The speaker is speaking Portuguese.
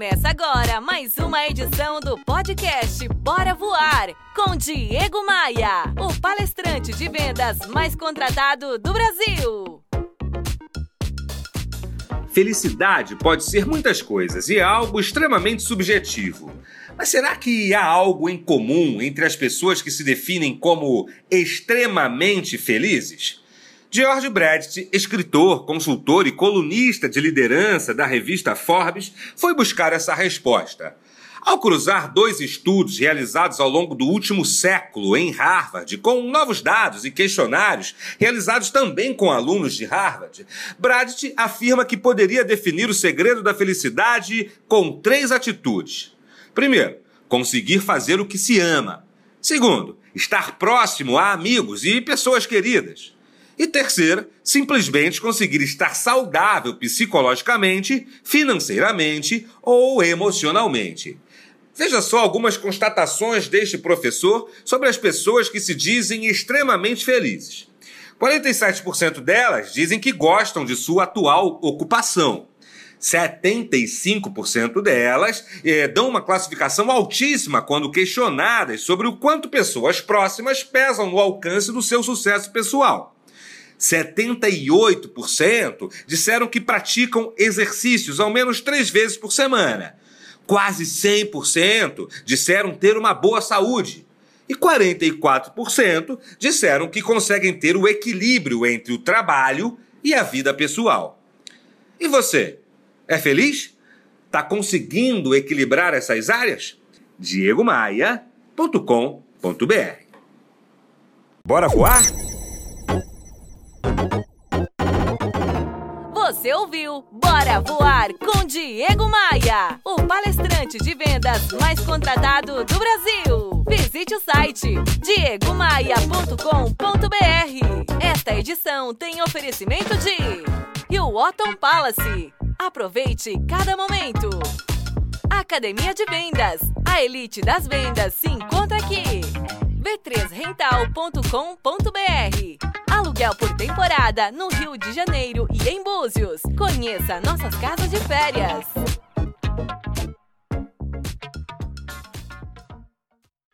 Começa agora mais uma edição do podcast Bora Voar com Diego Maia, o palestrante de vendas mais contratado do Brasil. Felicidade pode ser muitas coisas e é algo extremamente subjetivo. Mas será que há algo em comum entre as pessoas que se definem como extremamente felizes? George Bradt, escritor, consultor e colunista de liderança da revista Forbes, foi buscar essa resposta. Ao cruzar dois estudos realizados ao longo do último século em Harvard, com novos dados e questionários realizados também com alunos de Harvard, Bradt afirma que poderia definir o segredo da felicidade com três atitudes. Primeiro, conseguir fazer o que se ama. Segundo, estar próximo a amigos e pessoas queridas. E terceira, simplesmente conseguir estar saudável psicologicamente, financeiramente ou emocionalmente. Veja só algumas constatações deste professor sobre as pessoas que se dizem extremamente felizes. 47% delas dizem que gostam de sua atual ocupação. 75% delas eh, dão uma classificação altíssima quando questionadas sobre o quanto pessoas próximas pesam no alcance do seu sucesso pessoal. 78% disseram que praticam exercícios ao menos três vezes por semana. Quase 100% disseram ter uma boa saúde. E 44% disseram que conseguem ter o equilíbrio entre o trabalho e a vida pessoal. E você? É feliz? Está conseguindo equilibrar essas áreas? diegomaia.com.br Bora voar? Você ouviu Bora Voar com Diego Maia, o palestrante de vendas mais contratado do Brasil. Visite o site diegomaia.com.br. Esta edição tem oferecimento de Hilton Palace. Aproveite cada momento. Academia de Vendas. A elite das vendas se encontra aqui. b3rental.com.br Aluguel por temporada no Rio de Janeiro e em Búzios. Conheça nossas casas de férias.